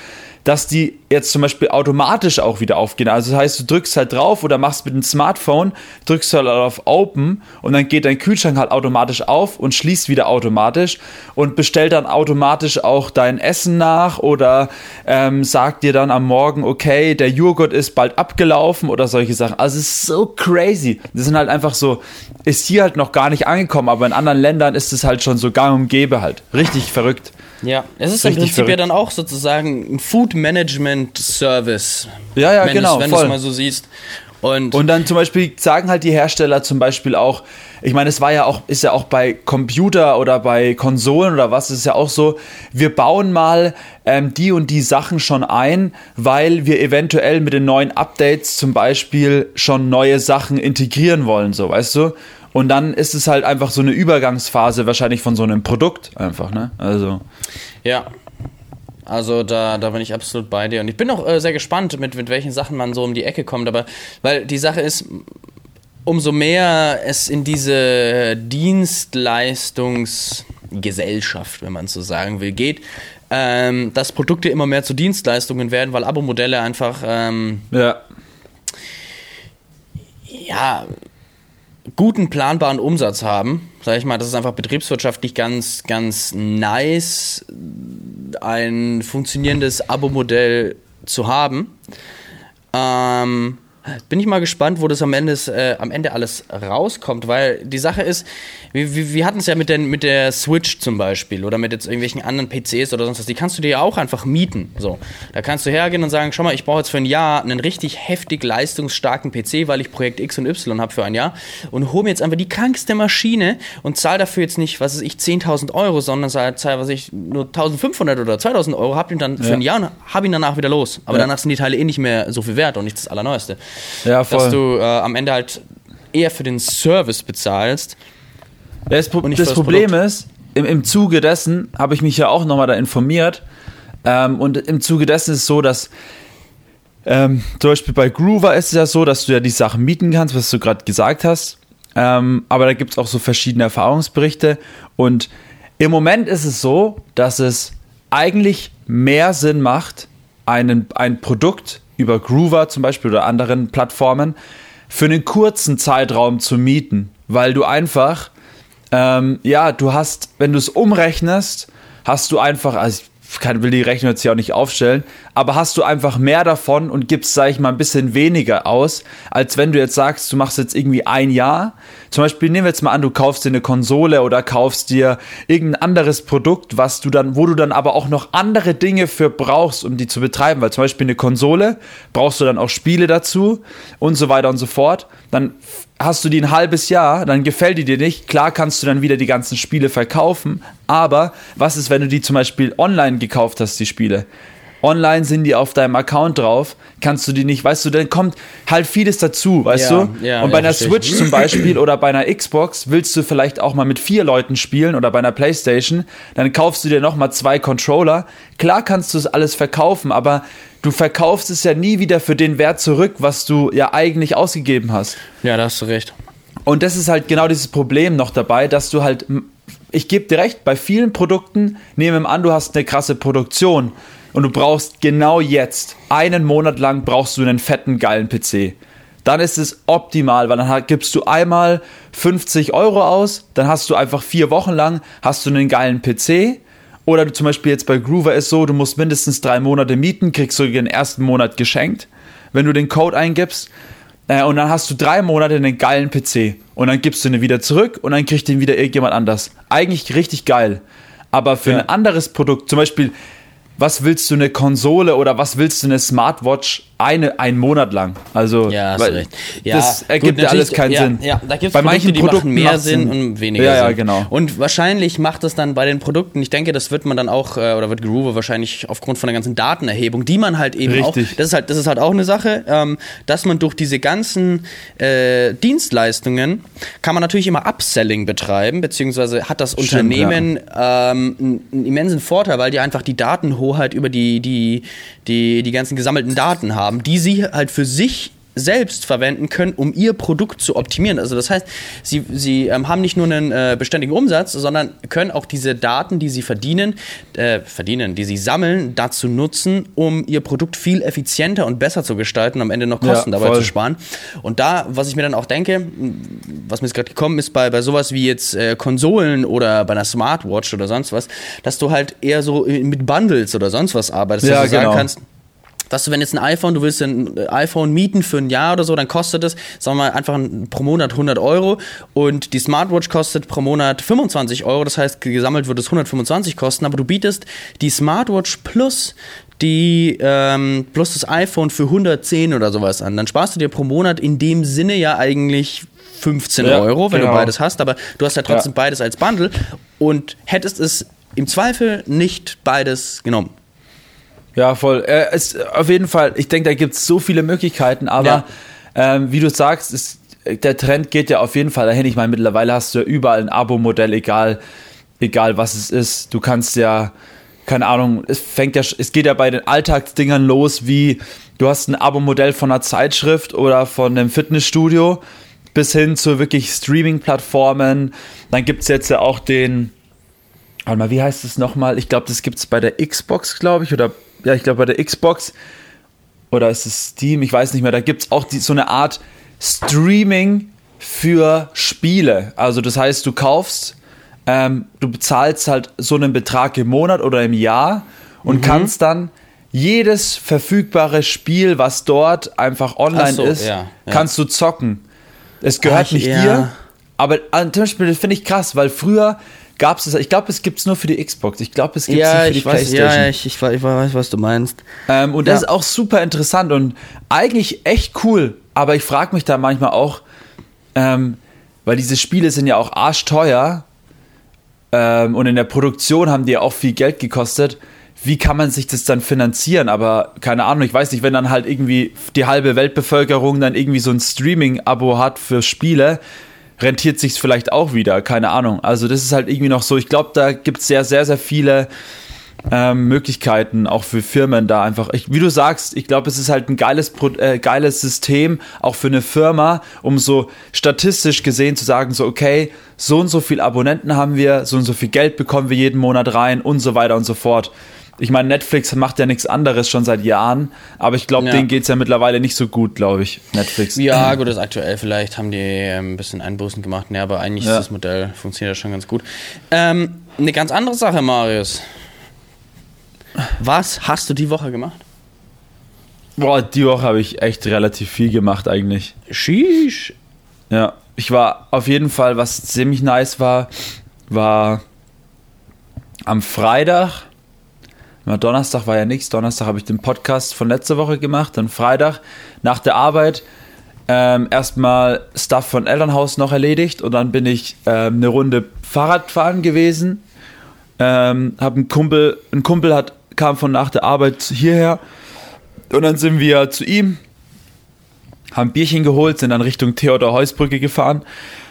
dass die jetzt zum Beispiel automatisch auch wieder aufgehen. Also das heißt, du drückst halt drauf oder machst mit dem Smartphone, drückst halt auf Open und dann geht dein Kühlschrank halt automatisch auf und schließt wieder automatisch und bestellt dann automatisch auch dein Essen nach oder ähm, sagt dir dann am Morgen, okay, der Joghurt ist bald abgelaufen oder solche Sachen. Also es ist so crazy. Das sind halt einfach so, ist hier halt noch gar nicht angekommen, aber in anderen Ländern ist es halt schon so gang und gäbe halt. Richtig verrückt. Ja, es ist im Prinzip verrückt. ja dann auch sozusagen ein Food Management Service. Ja, ja, wenn genau. wenn du es mal so siehst. Und, und dann zum Beispiel sagen halt die Hersteller zum Beispiel auch, ich meine, es war ja auch, ist ja auch bei Computer oder bei Konsolen oder was, ist ja auch so, wir bauen mal ähm, die und die Sachen schon ein, weil wir eventuell mit den neuen Updates zum Beispiel schon neue Sachen integrieren wollen, so, weißt du? Und dann ist es halt einfach so eine Übergangsphase wahrscheinlich von so einem Produkt einfach, ne? Also. Ja, also da, da bin ich absolut bei dir. Und ich bin auch äh, sehr gespannt, mit, mit welchen Sachen man so um die Ecke kommt. Aber weil die Sache ist, umso mehr es in diese Dienstleistungsgesellschaft, wenn man so sagen will, geht, ähm, dass Produkte immer mehr zu Dienstleistungen werden, weil Abo-Modelle einfach ähm, ja. ja guten planbaren Umsatz haben, sage ich mal, das ist einfach betriebswirtschaftlich ganz, ganz nice, ein funktionierendes Abo-Modell zu haben. Ähm, bin ich mal gespannt, wo das am Ende, äh, am Ende alles rauskommt, weil die Sache ist, wir, wir, wir hatten es ja mit, den, mit der Switch zum Beispiel oder mit jetzt irgendwelchen anderen PCs oder sonst was, die kannst du dir ja auch einfach mieten. So, da kannst du hergehen und sagen, schau mal, ich brauche jetzt für ein Jahr einen richtig heftig leistungsstarken PC, weil ich Projekt X und Y habe für ein Jahr und hole mir jetzt einfach die krankste Maschine und zahle dafür jetzt nicht, was weiß ich, 10.000 Euro, sondern zahle, was ich, nur 1.500 oder 2.000 Euro, hab ihn dann ja. für ein Jahr und hab ihn danach wieder los. Aber ja. danach sind die Teile eh nicht mehr so viel wert und nicht das Allerneueste. Ja. Dass du äh, am Ende halt eher für den Service bezahlst. Das, Pro das, das Problem Produkt. ist, im, im Zuge dessen habe ich mich ja auch nochmal da informiert. Ähm, und im Zuge dessen ist es so, dass ähm, zum Beispiel bei Groover ist es ja so, dass du ja die Sachen mieten kannst, was du gerade gesagt hast. Ähm, aber da gibt es auch so verschiedene Erfahrungsberichte. Und im Moment ist es so, dass es eigentlich mehr Sinn macht, einen, ein Produkt über Groover zum Beispiel oder anderen Plattformen für einen kurzen Zeitraum zu mieten, weil du einfach, ähm, ja, du hast, wenn du es umrechnest, hast du einfach, also ich kann, will die Rechnung jetzt hier auch nicht aufstellen, aber hast du einfach mehr davon und gibst, sag ich mal, ein bisschen weniger aus, als wenn du jetzt sagst, du machst jetzt irgendwie ein Jahr. Zum Beispiel nehmen wir jetzt mal an, du kaufst dir eine Konsole oder kaufst dir irgendein anderes Produkt, was du dann, wo du dann aber auch noch andere Dinge für brauchst, um die zu betreiben, weil zum Beispiel eine Konsole brauchst du dann auch Spiele dazu und so weiter und so fort. Dann hast du die ein halbes Jahr, dann gefällt die dir nicht. Klar kannst du dann wieder die ganzen Spiele verkaufen, aber was ist, wenn du die zum Beispiel online gekauft hast, die Spiele? online sind die auf deinem Account drauf, kannst du die nicht, weißt du, dann kommt halt vieles dazu, weißt ja, du? Ja, und bei ja, einer Switch zum Beispiel oder bei einer Xbox willst du vielleicht auch mal mit vier Leuten spielen oder bei einer Playstation, dann kaufst du dir nochmal zwei Controller. Klar kannst du es alles verkaufen, aber du verkaufst es ja nie wieder für den Wert zurück, was du ja eigentlich ausgegeben hast. Ja, da hast du recht. Und das ist halt genau dieses Problem noch dabei, dass du halt, ich gebe dir recht, bei vielen Produkten, nehmen wir an, du hast eine krasse Produktion und du brauchst genau jetzt, einen Monat lang brauchst du einen fetten, geilen PC. Dann ist es optimal, weil dann gibst du einmal 50 Euro aus, dann hast du einfach vier Wochen lang, hast du einen geilen PC. Oder du zum Beispiel jetzt bei Groover ist so, du musst mindestens drei Monate mieten, kriegst du den ersten Monat geschenkt, wenn du den Code eingibst. Äh, und dann hast du drei Monate einen geilen PC. Und dann gibst du ihn wieder zurück und dann kriegt ihn wieder irgendjemand anders. Eigentlich richtig geil. Aber für ja. ein anderes Produkt, zum Beispiel, was willst du eine Konsole oder was willst du eine Smartwatch eine, einen Monat lang? Also, ja, hast recht. Ja, das ergibt ja alles keinen ja, Sinn. Ja, da gibt es Produkte, die Produkten mehr Sinn, Sinn und weniger ja, Sinn. Ja, genau. Und wahrscheinlich macht es dann bei den Produkten, ich denke, das wird man dann auch, äh, oder wird Groover wahrscheinlich aufgrund von der ganzen Datenerhebung, die man halt eben Richtig. auch, das ist halt, das ist halt auch eine Sache, ähm, dass man durch diese ganzen äh, Dienstleistungen kann man natürlich immer Upselling betreiben, beziehungsweise hat das Stimmt, Unternehmen ja. ähm, einen, immensen Vorteil, weil die einfach die Datenhoheit über die die, die, die ganzen gesammelten Daten haben, die sie halt für sich selbst verwenden können, um ihr Produkt zu optimieren. Also das heißt, sie, sie ähm, haben nicht nur einen äh, beständigen Umsatz, sondern können auch diese Daten, die sie verdienen, äh, verdienen, die sie sammeln, dazu nutzen, um ihr Produkt viel effizienter und besser zu gestalten, am Ende noch Kosten ja, dabei zu sparen. Und da, was ich mir dann auch denke, was mir jetzt gerade gekommen ist bei, bei sowas wie jetzt äh, Konsolen oder bei einer Smartwatch oder sonst was, dass du halt eher so mit Bundles oder sonst was arbeitest, ja, dass du genau. sagen kannst, Weißt du, wenn jetzt ein iPhone, du willst ein äh, iPhone mieten für ein Jahr oder so, dann kostet es, sagen wir mal, einfach pro Monat 100 Euro und die Smartwatch kostet pro Monat 25 Euro, das heißt, gesammelt wird es 125 kosten, aber du bietest die Smartwatch plus die ähm, plus das iPhone für 110 oder sowas an. Dann sparst du dir pro Monat in dem Sinne ja eigentlich 15 Ja, Euro, wenn genau. du beides hast, aber du hast ja trotzdem Ja. beides als Bundle und hättest es im Zweifel nicht beides genommen. Ja, voll. Äh, es, auf jeden Fall, ich denke, da gibt es so viele Möglichkeiten, aber Ja. ähm, wie du sagst, es, der Trend geht ja auf jeden Fall dahin. Ich meine, mittlerweile hast du ja überall ein Abo-Modell, egal, egal was es ist. Du kannst ja, keine Ahnung, es fängt ja, es geht ja bei den Alltagsdingern los, wie du hast ein Abo-Modell von einer Zeitschrift oder von einem Fitnessstudio bis hin zu wirklich Streaming-Plattformen. Dann gibt es jetzt ja auch den, Warte mal, wie heißt es nochmal? Ich glaube, das gibt es bei der Xbox, glaube ich, oder ja, ich glaube bei der Xbox oder ist es Steam, ich weiß nicht mehr, da gibt es auch die, so eine Art Streaming für Spiele. Also das heißt, du kaufst, ähm, du bezahlst halt so einen Betrag im Monat oder im Jahr und kannst dann jedes verfügbare Spiel, was dort einfach online so, ist, ja, ja. kannst du zocken. Es gehört Ach, nicht ja. dir, aber zum Beispiel, das finde ich krass, weil früher gab es das, ich glaube, es gibt es nur für die Xbox, ich glaube, es gibt es nicht für die Playstation. ich, ich, ich weiß, was du meinst. Ähm, und das Ja. ist auch super interessant und eigentlich echt cool. Aber ich frage mich da manchmal auch, ähm, weil diese Spiele sind ja auch arschteuer ähm, und in der Produktion haben die ja auch viel Geld gekostet. Wie kann man sich das dann finanzieren? Aber keine Ahnung, ich weiß nicht, wenn dann halt irgendwie die halbe Weltbevölkerung dann irgendwie so ein Streaming-Abo hat für Spiele, rentiert sich's vielleicht auch wieder, keine Ahnung. Also das ist halt irgendwie noch so, ich glaube, da gibt's sehr, sehr, sehr viele ähm, Möglichkeiten auch für Firmen da einfach. Ich, wie du sagst, ich glaube, es ist halt ein geiles, äh, geiles System auch für eine Firma, um so statistisch gesehen zu sagen, so okay, so und so viel Abonnenten haben wir, so und so viel Geld bekommen wir jeden Monat rein und so weiter und so fort. Ich meine, Netflix macht ja nichts anderes schon seit Jahren, aber ich glaube, Ja. denen geht's ja mittlerweile nicht so gut, glaube ich, Netflix. Ja, gut, das aktuell vielleicht haben die ähm, ein bisschen Einbußen gemacht, ne, aber eigentlich Ja. ist das Modell funktioniert ja schon ganz gut. Ähm, eine ganz andere Sache, Marius. Was hast du die Woche gemacht? Boah, die Woche habe ich echt relativ viel gemacht eigentlich. Sheesh. Ja, ich war auf jeden Fall, was ziemlich nice war, war am Freitag. Na, Donnerstag war ja nichts. Donnerstag habe ich den Podcast von letzter Woche gemacht. Dann Freitag nach der Arbeit ähm, erstmal Stuff von Elternhaus noch erledigt und dann bin ich ähm, eine Runde Fahrradfahren gewesen. Ähm, hab einen Kumpel, ein Kumpel hat, kam von nach der Arbeit hierher und dann sind wir zu ihm, haben Bierchen geholt, sind dann Richtung Theodor-Heuss-Brücke gefahren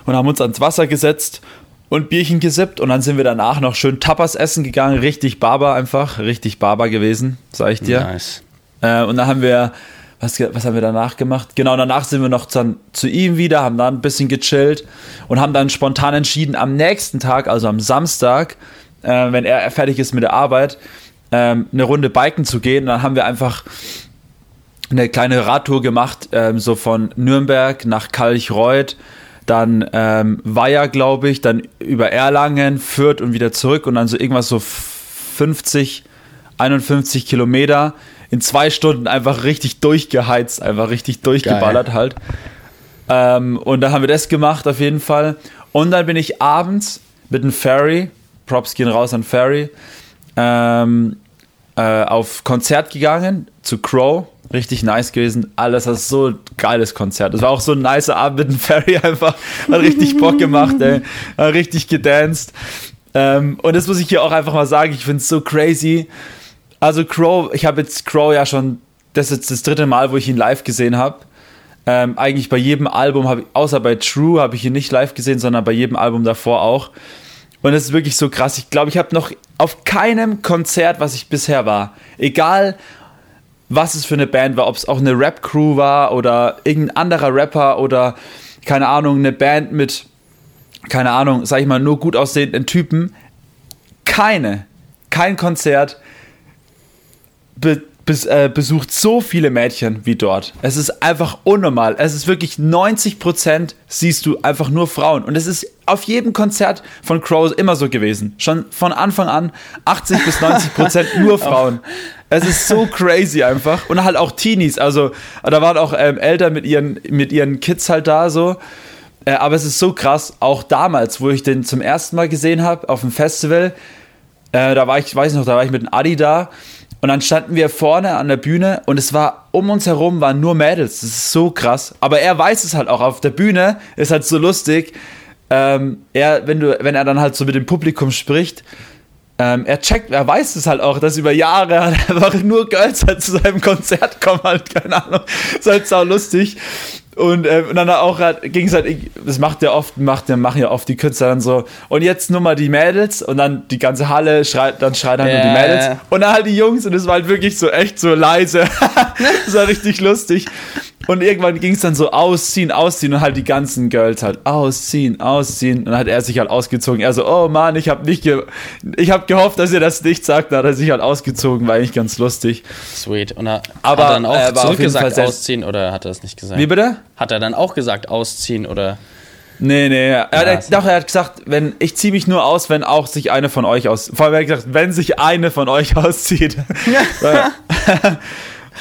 und haben uns ans Wasser gesetzt und Bierchen gesippt und dann sind wir danach noch schön Tapas essen gegangen, richtig Barber einfach, richtig Barber gewesen, sag ich dir. Nice. Äh, und dann haben wir, was, was haben wir danach gemacht? Genau, danach sind wir noch dann zu ihm wieder, haben dann ein bisschen gechillt und haben dann spontan entschieden, am nächsten Tag, also am Samstag, äh, wenn er fertig ist mit der Arbeit, ähm, eine Runde biken zu gehen. Und dann haben wir einfach eine kleine Radtour gemacht, ähm, so von Nürnberg nach Kalchreuth, dann ähm, Weiher, glaube ich, dann über Erlangen, Fürth und wieder zurück und dann so irgendwas so 50, 51 Kilometer in zwei Stunden einfach richtig durchgeheizt, einfach richtig durchgeballert halt. Ähm, und da haben wir das gemacht auf jeden Fall. Und dann bin ich abends mit einem Ferry, Props gehen raus an Ferry, ähm, äh, auf Konzert gegangen zu Crow. Richtig nice gewesen. Alles das ist so ein geiles Konzert. Es war auch so ein nicer Abend mit dem Ferry einfach. Hat richtig Bock gemacht, ey. Hat richtig gedanced. Ähm, und das muss ich hier auch einfach mal sagen. Ich finde es so crazy. Also Crow, ich habe jetzt Crow ja schon, das ist jetzt das dritte Mal, wo ich ihn live gesehen habe. Ähm, eigentlich bei jedem Album, ich, außer bei True, habe ich ihn nicht live gesehen, sondern bei jedem Album davor auch. Und es ist wirklich so krass. Ich glaube, ich habe noch auf keinem Konzert, was ich bisher war, egal was es für eine Band war, ob es auch eine Rap-Crew war oder irgendein anderer Rapper oder keine Ahnung, eine Band mit, keine Ahnung, sag ich mal, nur gut aussehenden Typen. Keine, kein Konzert be bes äh, besucht so viele Mädchen wie dort. Es ist einfach unnormal. Es ist wirklich 90% siehst du einfach nur Frauen. Und es ist auf jedem Konzert von Crow immer so gewesen. Schon von Anfang an 80 bis 90% nur Frauen. Es ist so crazy einfach. Und halt auch Teenies. Also da waren auch ähm, Eltern mit ihren, mit ihren Kids halt da so. Äh, aber es ist so krass, auch damals, wo ich den zum ersten Mal gesehen habe auf dem Festival, äh, da war ich, weiß ich noch, da war ich mit einem Adi da Und dann standen wir vorne an der Bühne und es war um uns herum waren nur Mädels. Das ist so krass. Aber er weiß es halt auch. Auf der Bühne ist halt so lustig. Ähm, er, wenn du, wenn er dann halt so mit dem Publikum spricht, ähm, er checkt, er weiß es halt auch, dass über Jahre halt einfach nur Girls halt zu seinem Konzert kommen, halt, keine Ahnung. ist halt sau lustig. Und, ähm, und dann auch halt, ging es halt, das macht ja oft, macht, machen ja oft die Künstler dann so, und jetzt nur mal die Mädels und dann die ganze Halle schreit, dann schreien halt yeah. nur die Mädels und dann halt die Jungs und es war halt wirklich so echt so leise. das war richtig lustig. Und irgendwann ging es dann so ausziehen, ausziehen und halt die ganzen Girls halt ausziehen, ausziehen. Und dann hat er sich halt ausgezogen. Er so, oh Mann, ich habe nicht, ge ich habe gehofft, dass ihr das nicht sagt. Da hat er sich halt ausgezogen, war eigentlich ganz lustig. Sweet. Und er, Aber, hat er dann auch äh, zurückgesagt ausziehen oder hat er das nicht gesagt? Wie bitte? Hat er dann auch gesagt ausziehen oder? Nee, nee, er, ja, hat, doch, er hat gesagt, wenn, ich ziehe mich nur aus, wenn auch sich eine von euch aus, vor allem er hat gesagt, wenn sich eine von euch auszieht.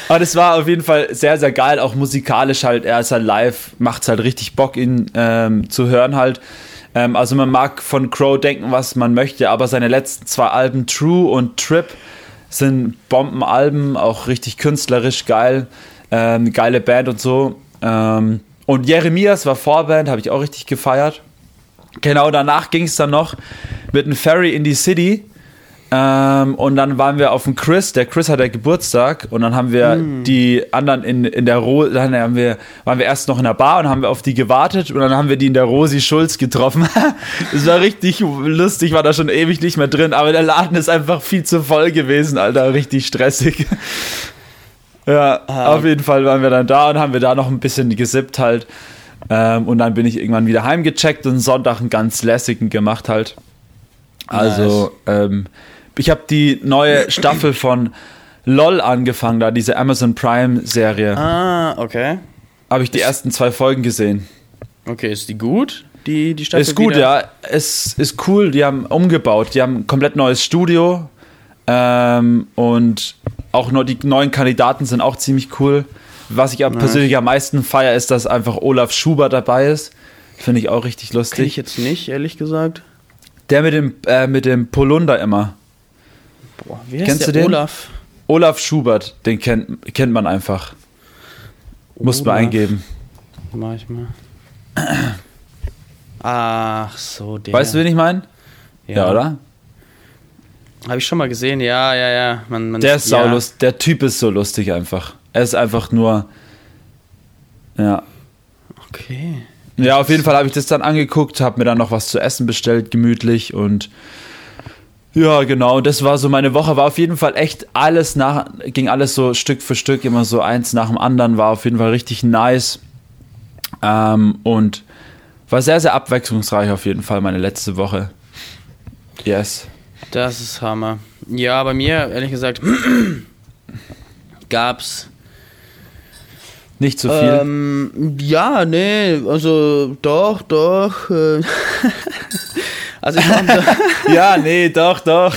Aber das war auf jeden Fall sehr, sehr geil, auch musikalisch halt. Er ist halt live, macht es halt richtig Bock, ihn ähm, zu hören halt. Ähm, also man mag von Crow denken, was man möchte, aber seine letzten zwei Alben, True und Trip, sind Bombenalben, auch richtig künstlerisch geil. Ähm, geile Band und so. Ähm, und Jeremias war Vorband, habe ich auch richtig gefeiert. Genau danach ging es dann noch mit einem Ferry in die City. Ähm, und dann waren wir auf dem Chris, der Chris hat ja Geburtstag und dann haben wir mm. die anderen in, in der Ro dann haben wir, waren wir erst noch in der Bar und haben wir auf die gewartet und dann haben wir die in der Rosi Schulz getroffen. das war richtig lustig, war da schon ewig nicht mehr drin, aber der Laden ist einfach viel zu voll gewesen, Alter, richtig stressig. ja, um. auf jeden Fall waren wir dann da und haben wir da noch ein bisschen gesippt halt. Ähm, und dann bin ich irgendwann wieder heimgecheckt und Sonntag einen ganz lässigen gemacht halt. Also, nice. ähm, ich habe die neue Staffel von LOL angefangen, da diese Amazon Prime Serie. Ah, okay. Habe ich die ersten zwei Folgen gesehen. Okay, ist die gut? Die, die Staffel ist gut, wieder? ja. Es ist cool. Die haben umgebaut. Die haben ein komplett neues Studio. Ähm, und auch nur die neuen Kandidaten sind auch ziemlich cool. Was ich nice. persönlich am meisten feiere, ist, dass einfach Olaf Schubert dabei ist. Finde ich auch richtig lustig. Kenn ich jetzt nicht, ehrlich gesagt. Der mit dem, äh, mit dem Polunder immer. Boah, wie heißt Kennst der du den? Olaf? Olaf Schubert, den kennt, kennt man einfach. Muss man eingeben. Mach ich mal. Ach so, der. Weißt du, wen ich meine? Ja. ja. oder? Habe ich schon mal gesehen, ja, ja, ja. Man, man der ist ja. saulust, der Typ ist so lustig einfach. Er ist einfach nur. Ja. Okay. Ja, auf jeden Fall habe ich das dann angeguckt, habe mir dann noch was zu essen bestellt, gemütlich und ja, genau. Das war so meine Woche. War auf jeden Fall echt alles nach, ging alles so Stück für Stück, immer so eins nach dem anderen. War auf jeden Fall richtig nice. Ähm, und war sehr, sehr abwechslungsreich auf jeden Fall meine letzte Woche. Yes. Das ist Hammer. Ja, bei mir, ehrlich gesagt, gab's nicht so viel? Ähm, ja, nee, also doch, doch. Also ich war ja, nee, doch, doch.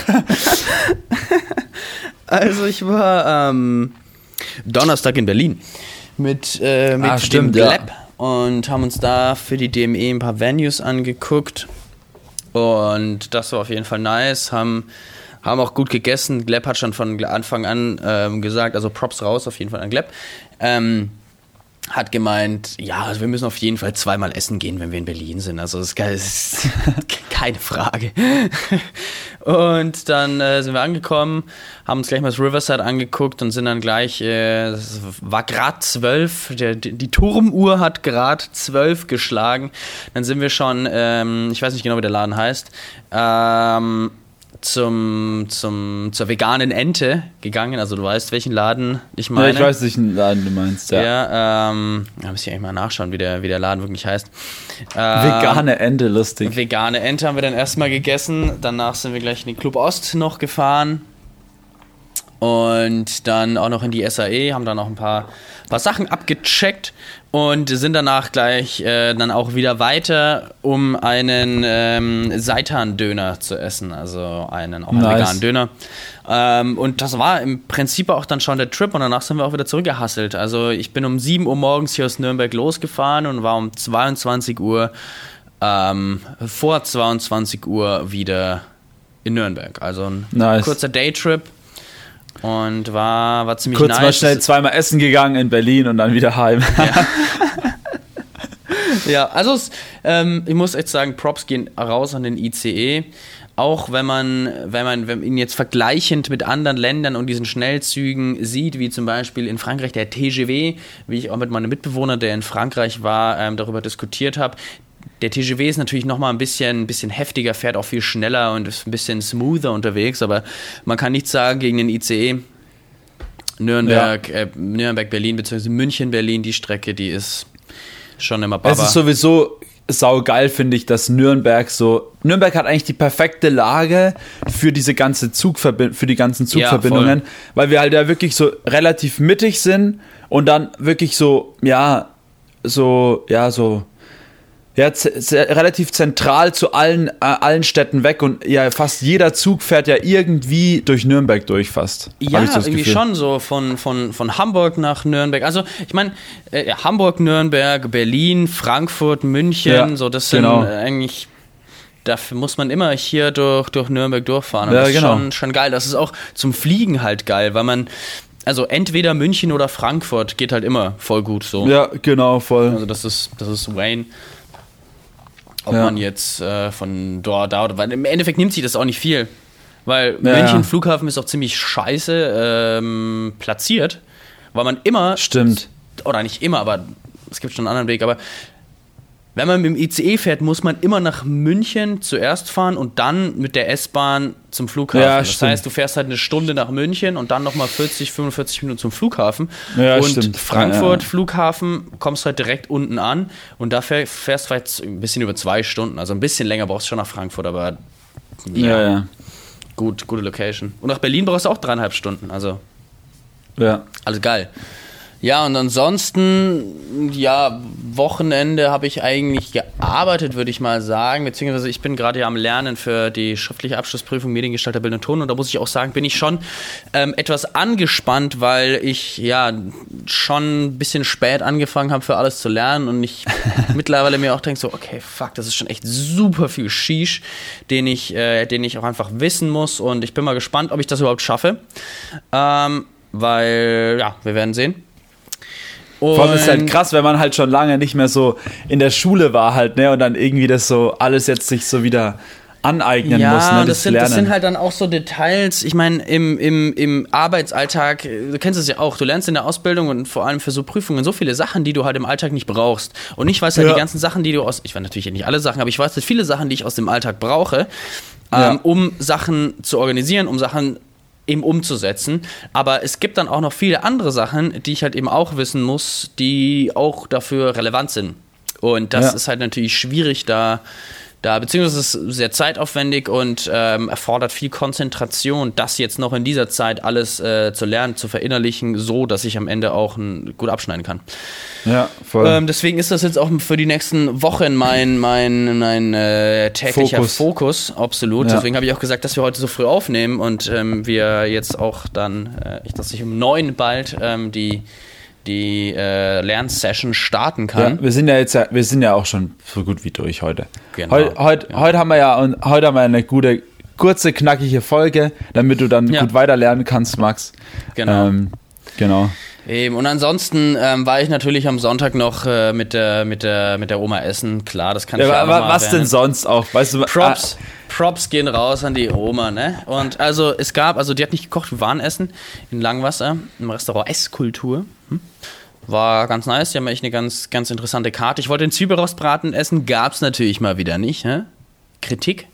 also ich war ähm, Donnerstag in Berlin mit, äh, mit ah, stimmt, dem Gleb ja. und haben uns da für die DME ein paar Venues angeguckt. Und das war auf jeden Fall nice. Haben, haben auch gut gegessen. Gleb hat schon von Anfang an ähm, gesagt, also Props raus auf jeden Fall an Gleb. Ähm, hat gemeint, ja, also wir müssen auf jeden Fall zweimal essen gehen, wenn wir in Berlin sind. Also das ist keine Frage. Und dann äh, sind wir angekommen, haben uns gleich mal das Riverside angeguckt und sind dann gleich, äh, es war gerade zwölf, die Turmuhr hat gerade zwölf geschlagen. Dann sind wir schon, ähm, ich weiß nicht genau, wie der Laden heißt, ähm, zum, zum, zur veganen Ente gegangen. Also du weißt, welchen Laden ich meine. Ja, ich weiß, welchen Laden du meinst, ja. Ja, ähm, da muss ich eigentlich mal nachschauen, wie der, wie der Laden wirklich heißt. Ähm, vegane Ente, lustig. Vegane Ente haben wir dann erstmal gegessen. Danach sind wir gleich in den Club Ost noch gefahren. Und dann auch noch in die SAE, haben dann noch ein paar, paar Sachen abgecheckt und sind danach gleich äh, dann auch wieder weiter, um einen ähm, Seitan-Döner zu essen, also einen auch einen nice. veganen Döner. Ähm, und das war im Prinzip auch dann schon der Trip und danach sind wir auch wieder zurückgehasselt. Also ich bin um 7 Uhr morgens hier aus Nürnberg losgefahren und war um 22 Uhr ähm, vor 22 Uhr wieder in Nürnberg. Also ein nice. kurzer Daytrip und war, war ziemlich Kurz nice. mal schnell zweimal essen gegangen in Berlin und dann wieder heim. Ja. ja, also es, ähm, ich muss echt sagen, Props gehen raus an den ICE. Auch wenn man, wenn man, wenn man ihn jetzt vergleichend mit anderen Ländern und diesen Schnellzügen sieht, wie zum Beispiel in Frankreich der TGV, wie ich auch mit meinem Mitbewohner, der in Frankreich war, ähm, darüber diskutiert habe. Der TGV ist natürlich nochmal ein bisschen, ein bisschen heftiger, fährt auch viel schneller und ist ein bisschen smoother unterwegs, aber man kann nichts sagen gegen den ICE. Nürnberg, ja. äh, Nürnberg, Berlin, beziehungsweise München, Berlin, die Strecke, die ist schon immer Baba. Es ist sowieso saugeil, finde ich, dass Nürnberg so. Nürnberg hat eigentlich die perfekte Lage für diese ganze Zugverbi für die ganzen Zugverbindungen, ja, weil wir halt ja wirklich so relativ mittig sind und dann wirklich so, ja, so, ja, so ja, relativ zentral zu allen, äh, allen Städten weg und ja, fast jeder Zug fährt ja irgendwie durch Nürnberg durch fast. Ja, irgendwie Gefühl. schon so von, von, von Hamburg nach Nürnberg. Also ich meine, äh, Hamburg, Nürnberg, Berlin, Frankfurt, München, ja, so das sind genau. eigentlich dafür muss man immer hier durch, durch Nürnberg durchfahren. Und ja, das ist genau. schon, schon geil. Das ist auch zum Fliegen halt geil, weil man, also entweder München oder Frankfurt geht halt immer voll gut so. Ja, genau, voll. Also das ist, das ist Wayne. Ob ja. man jetzt äh, von dort, da, weil im Endeffekt nimmt sich das auch nicht viel. Weil ja, München. Flughafen ist auch ziemlich scheiße ähm, platziert, weil man immer. Stimmt. Oder nicht immer, aber es gibt schon einen anderen Weg, aber wenn man mit dem ICE fährt, muss man immer nach München zuerst fahren und dann mit der S-Bahn zum Flughafen. Ja, das stimmt. heißt, du fährst halt eine Stunde nach München und dann nochmal 40, 45 Minuten zum Flughafen. Ja, und stimmt. Frankfurt ja, Flughafen kommst halt direkt unten an und da fährst du vielleicht ein bisschen über zwei Stunden. Also ein bisschen länger brauchst du schon nach Frankfurt, aber ja, ja. Gut, gute Location. Und nach Berlin brauchst du auch dreieinhalb Stunden. Also ja. alles geil. Ja, und ansonsten, ja, Wochenende habe ich eigentlich gearbeitet, würde ich mal sagen. Beziehungsweise ich bin gerade ja am Lernen für die schriftliche Abschlussprüfung Mediengestalter Bild und Ton. Und da muss ich auch sagen, bin ich schon ähm, etwas angespannt, weil ich ja schon ein bisschen spät angefangen habe, für alles zu lernen. Und ich mittlerweile mir auch denke so, okay, fuck, das ist schon echt super viel Shish, den ich, äh, den ich auch einfach wissen muss. Und ich bin mal gespannt, ob ich das überhaupt schaffe. Ähm, weil, ja, wir werden sehen. Und Vor allem ist halt krass, wenn man halt schon lange nicht mehr so in der Schule war halt, ne, und dann irgendwie das so alles jetzt sich so wieder aneignen ja, muss. Ne, das, das, sind, das sind halt dann auch so Details. Ich meine, im, im, im Arbeitsalltag, du kennst es ja auch, du lernst in der Ausbildung und vor allem für so Prüfungen so viele Sachen, die du halt im Alltag nicht brauchst. Und ich weiß halt ja. die ganzen Sachen, die du aus, ich weiß natürlich nicht alle Sachen, aber ich weiß halt viele Sachen, die ich aus dem Alltag brauche, ähm, ja. um Sachen zu organisieren, um Sachen eben umzusetzen. Aber es gibt dann auch noch viele andere Sachen, die ich halt eben auch wissen muss, die auch dafür relevant sind. Und das ja. ist halt natürlich schwierig, da da, beziehungsweise es ist sehr zeitaufwendig und ähm, erfordert viel Konzentration, das jetzt noch in dieser Zeit alles äh, zu lernen, zu verinnerlichen, so dass ich am Ende auch ein, gut abschneiden kann. Ja, voll. Ähm, deswegen ist das jetzt auch für die nächsten Wochen mein, mein, mein äh, täglicher Fokus, Fokus absolut. Ja. Deswegen habe ich auch gesagt, dass wir heute so früh aufnehmen und ähm, wir jetzt auch dann, äh, dass ich um neun bald ähm, die die äh, Lernsession starten kann. Ja, wir sind ja jetzt ja, wir sind ja auch schon so gut wie durch heute. Genau. Heu, heut, ja. Heute haben wir ja und heute haben wir eine gute, kurze, knackige Folge, damit du dann gut weiter lernen kannst, Max. Genau. Ähm, genau. Eben. Und ansonsten ähm, war ich natürlich am Sonntag noch äh, mit, der, mit, der, mit der Oma essen. Klar, das kann ich ja, ja auch Was denn sonst auch? Weißt du, Props, ah, Props gehen raus an die Oma, ne? Und also es gab, also die hat nicht gekocht, wir waren essen in Langwasser im Restaurant Esskultur. Hm? War ganz nice, die haben echt eine ganz, ganz interessante Karte. Ich wollte den Zwiebelrostbraten essen, gab es natürlich mal wieder nicht. Ne? Kritik.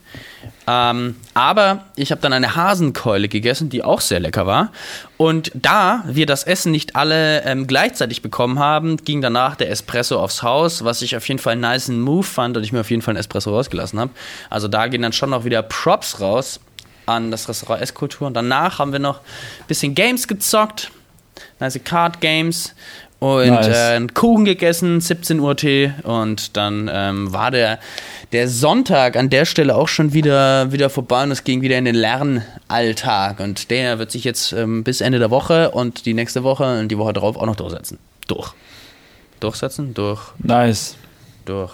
Ähm, aber ich habe dann eine Hasenkeule gegessen, die auch sehr lecker war. Und da wir das Essen nicht alle ähm, gleichzeitig bekommen haben, ging danach der Espresso aufs Haus, was ich auf jeden Fall einen nice Move fand und ich mir auf jeden Fall einen Espresso rausgelassen habe. Also da gehen dann schon noch wieder Props raus an das Restaurant Esskultur. Und danach haben wir noch ein bisschen Games gezockt, nice Card Games und nice. äh, einen Kuchen gegessen, 17 Uhr Tee und dann ähm, war der, der Sonntag an der Stelle auch schon wieder, wieder vorbei und es ging wieder in den Lernalltag und der wird sich jetzt ähm, bis Ende der Woche und die nächste Woche und die Woche darauf auch noch durchsetzen. Durch. Durchsetzen? Durch. Nice. Durch.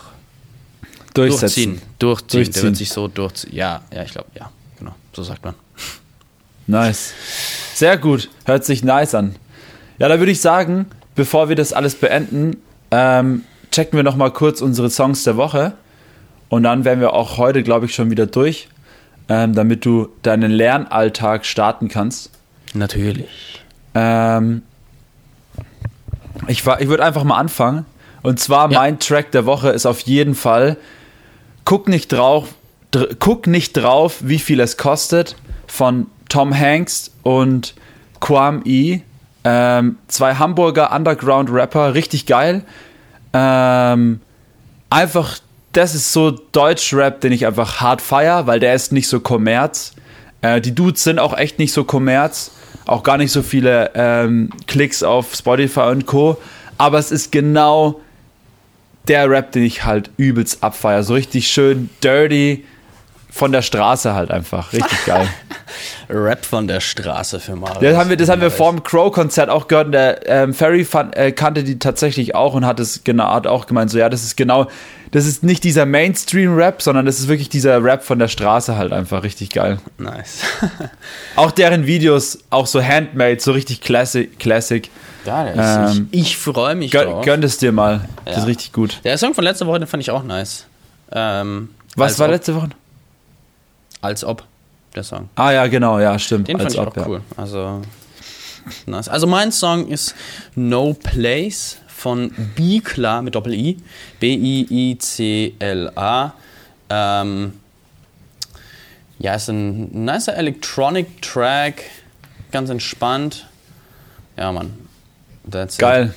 Durchsetzen. Durchziehen. Durchziehen. Durchziehen. Der wird sich so durchziehen. Ja, ja, ich glaube, ja, genau. So sagt man. Nice. Sehr gut. Hört sich nice an. Ja, da würde ich sagen, bevor wir das alles beenden, ähm, checken wir nochmal kurz unsere Songs der Woche. Und dann wären wir auch heute, glaube ich, schon wieder durch, ähm, damit du deinen Lernalltag starten kannst. Natürlich. Ähm, ich ich würde einfach mal anfangen. Und zwar Ja. mein Track der Woche ist auf jeden Fall Guck nicht drauf, dr guck nicht drauf, wie viel es kostet von Tom Hanks und Quam E. Ähm, zwei Hamburger Underground-Rapper, richtig geil. Ähm, einfach, das ist so Deutsch-Rap, den ich einfach hart feier, weil der ist nicht so Kommerz. Äh, die Dudes sind auch echt nicht so Kommerz. Auch gar nicht so viele ähm, Klicks auf Spotify und Co. Aber es ist genau der Rap, den ich halt übelst abfeier. So richtig schön dirty von der Straße halt einfach. Richtig geil. Rap von der Straße für Marius. Das haben wir, das haben wir vor dem Crow-Konzert auch gehört. Und der ähm, Ferry fand, äh, kannte die tatsächlich auch und hat es genau hat auch gemeint, so ja, das ist genau, das ist nicht dieser Mainstream-Rap, sondern das ist wirklich dieser Rap von der Straße halt einfach richtig geil. Nice. Auch deren Videos, auch so handmade, so richtig classic. classic. Ja, Ähm, ich, ich freue mich Gön, drauf. gönn es dir mal. Das Ja. ist richtig gut. Der Song von letzter Woche, den fand ich auch nice. Ähm, Was war letzte Woche? Als ob, der Song. Ah ja, genau, ja, stimmt. Den fand Als ich ob, auch ja. cool. Also, nice. Also mein Song ist No Place von Bicla mit Doppel-I. B-I-I-C-L-A. Ähm, ja, ist ein nicer Electronic Track. Ganz entspannt. Ja, Mann. That's it. Geil.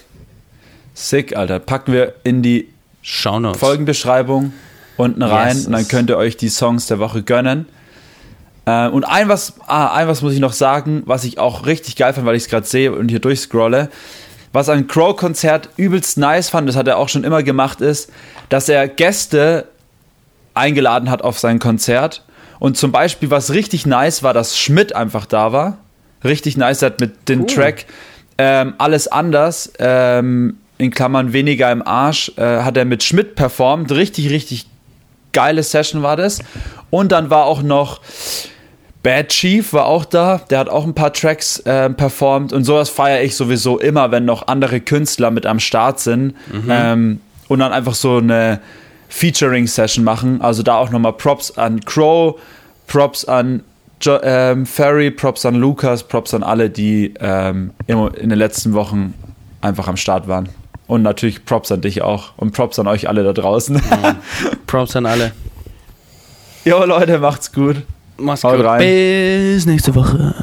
Sick, Alter. Packen wir in die Shownotes. Folgenbeschreibung unten rein Yes. und dann könnt ihr euch die Songs der Woche gönnen. Äh, und ein was, ah, ein was muss ich noch sagen, was ich auch richtig geil fand, weil ich es gerade sehe und hier durchscrolle. Was an Crow-Konzert übelst nice fand, das hat er auch schon immer gemacht, ist, dass er Gäste eingeladen hat auf sein Konzert. Und zum Beispiel, was richtig nice war, dass Schmidt einfach da war. Richtig nice, er hat mit dem Cool. Track ähm, Alles anders, ähm, in Klammern weniger im Arsch, äh, hat er mit Schmidt performt. Richtig, richtig geile Session war das. Und dann war auch noch Bad Chief war auch da, der hat auch ein paar Tracks äh, performt und sowas feiere ich sowieso immer, wenn noch andere Künstler mit am Start sind ähm, und dann einfach so eine Featuring-Session machen. Also da auch nochmal Props an Crow, Props an jo ähm, Ferry, Props an Lukas, Props an alle, die ähm, in den letzten Wochen einfach am Start waren. Und natürlich Props an dich auch und Props an euch alle da draußen. Props an alle. jo Leute, macht's gut. Mach's Haut gut. rein. Bis nächste Woche.